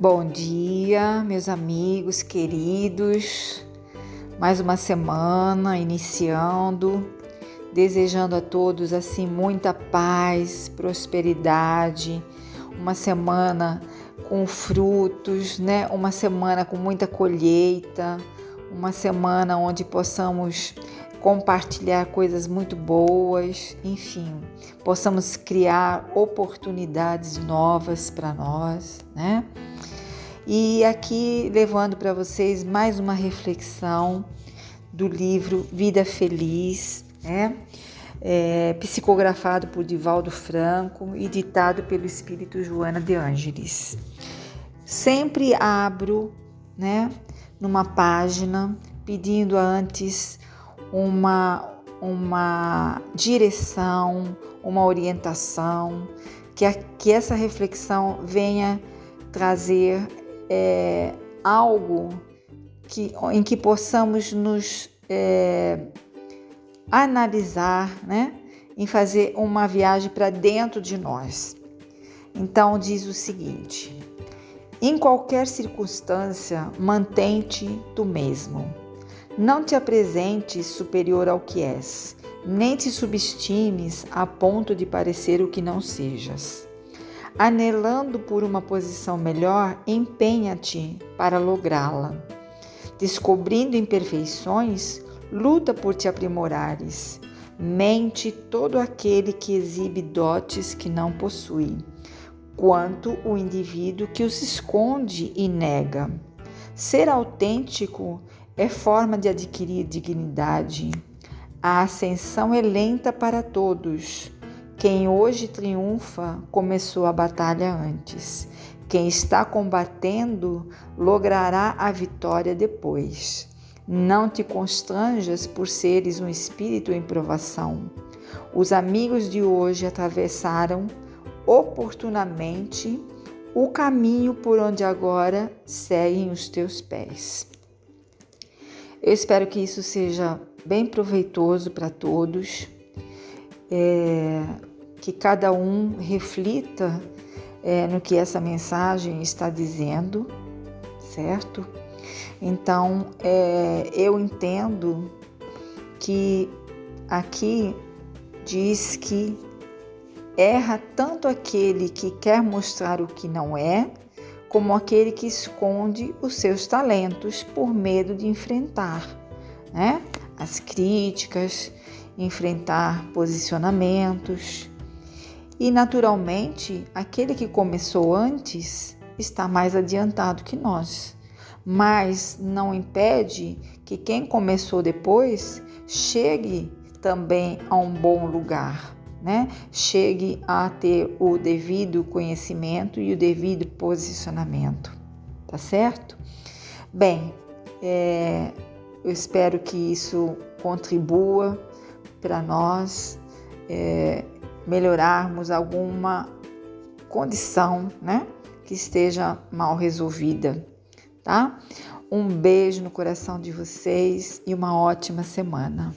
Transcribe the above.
Bom dia, meus amigos queridos. Mais uma semana iniciando, desejando a todos assim muita paz, prosperidade, uma semana com frutos, né? Uma semana com muita colheita, uma semana onde possamos compartilhar coisas muito boas, enfim, possamos criar oportunidades novas para nós, né? E aqui levando para vocês mais uma reflexão do livro Vida Feliz, né? É, psicografado por Divaldo Franco e ditado pelo Espírito Joana de Ângeles. Sempre abro, né, numa página pedindo antes uma, uma direção, uma orientação, que, a, que essa reflexão venha trazer é, algo que, em que possamos nos é, analisar, né? em fazer uma viagem para dentro de nós. Então, diz o seguinte: em qualquer circunstância, mantente tu mesmo não te apresentes superior ao que és, nem te subestimes a ponto de parecer o que não sejas. Anelando por uma posição melhor, empenha-te para lográ-la. Descobrindo imperfeições, luta por te aprimorares. Mente todo aquele que exibe dotes que não possui, quanto o indivíduo que os esconde e nega. Ser autêntico é forma de adquirir dignidade. A ascensão é lenta para todos. Quem hoje triunfa começou a batalha antes. Quem está combatendo logrará a vitória depois. Não te constranjas por seres um espírito em provação. Os amigos de hoje atravessaram oportunamente o caminho por onde agora seguem os teus pés. Eu espero que isso seja bem proveitoso para todos, é, que cada um reflita é, no que essa mensagem está dizendo, certo? Então, é, eu entendo que aqui diz que erra tanto aquele que quer mostrar o que não é, como aquele que esconde os seus talentos por medo de enfrentar né? as críticas, enfrentar posicionamentos. E, naturalmente, aquele que começou antes está mais adiantado que nós, mas não impede que quem começou depois chegue também a um bom lugar né, chegue a ter o devido conhecimento e o devido posicionamento, tá certo? Bem, é, eu espero que isso contribua para nós é, melhorarmos alguma condição, né, que esteja mal resolvida, tá? Um beijo no coração de vocês e uma ótima semana.